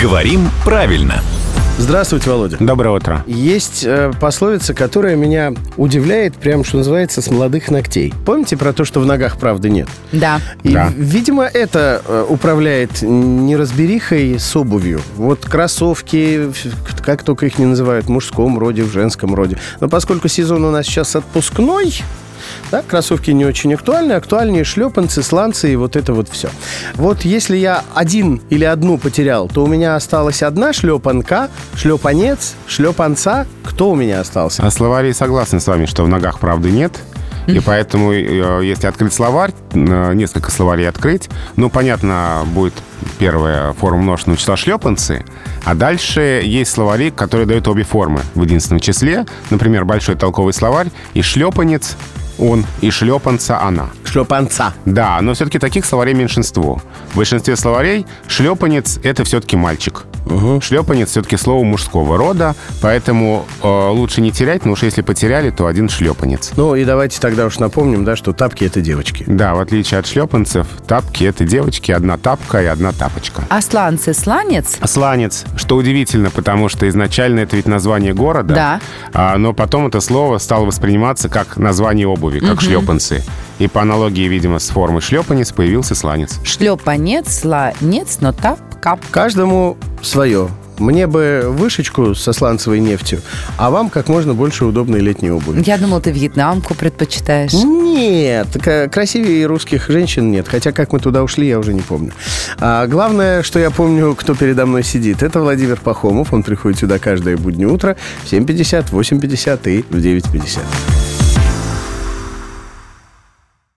Говорим правильно. Здравствуйте, Володя. Доброе утро. Есть э, пословица, которая меня удивляет, прям, что называется, с молодых ногтей. Помните про то, что в ногах правды нет? Да. И, Да. видимо, это э, управляет неразберихой с обувью. Вот кроссовки, как только их не называют, в мужском роде, в женском роде. Но поскольку сезон у нас сейчас отпускной, да, кроссовки не очень актуальны, актуальнее шлепанцы, сланцы и вот это вот все. Вот если я один или одну потерял, то у меня осталась одна шлепанка, шлепанец, шлепанца. Кто у меня остался? А словари согласны с вами, что в ногах правды нет. И поэтому, э, если открыть словарь, э, несколько словарей открыть, ну, понятно, будет первая форма множественного числа шлепанцы, а дальше есть словари, которые дают обе формы в единственном числе. Например, большой толковый словарь и шлепанец он, и шлепанца она. Шлепанца. Да, но все-таки таких словарей меньшинство. В большинстве словарей шлепанец — это все-таки мальчик. Шлепанец все-таки слово мужского рода, поэтому э, лучше не терять, но уж если потеряли, то один шлепанец. Ну и давайте тогда уж напомним, да, что тапки это девочки. Да, в отличие от шлепанцев, тапки — это девочки, одна тапка и одна тапочка. А сланцы сланец? Сланец, что удивительно, потому что изначально это ведь название города, Да. а, но потом это слово стало восприниматься как название обуви, как шлепанцы. И по аналогии, видимо, с формой шлепанец появился сланец. Шлепанец, сланец, но тапка. Каждому свое. Мне бы вышечку со сланцевой нефтью, а вам как можно больше удобной летней обуви. Я думал, ты вьетнамку предпочитаешь. Нет, красивее русских женщин нет. Хотя как мы туда ушли, я уже не помню. А главное, что я помню, кто передо мной сидит, это Владимир Пахомов. Он приходит сюда каждое буднее утро в 7.50, 8.50 и в 9.50.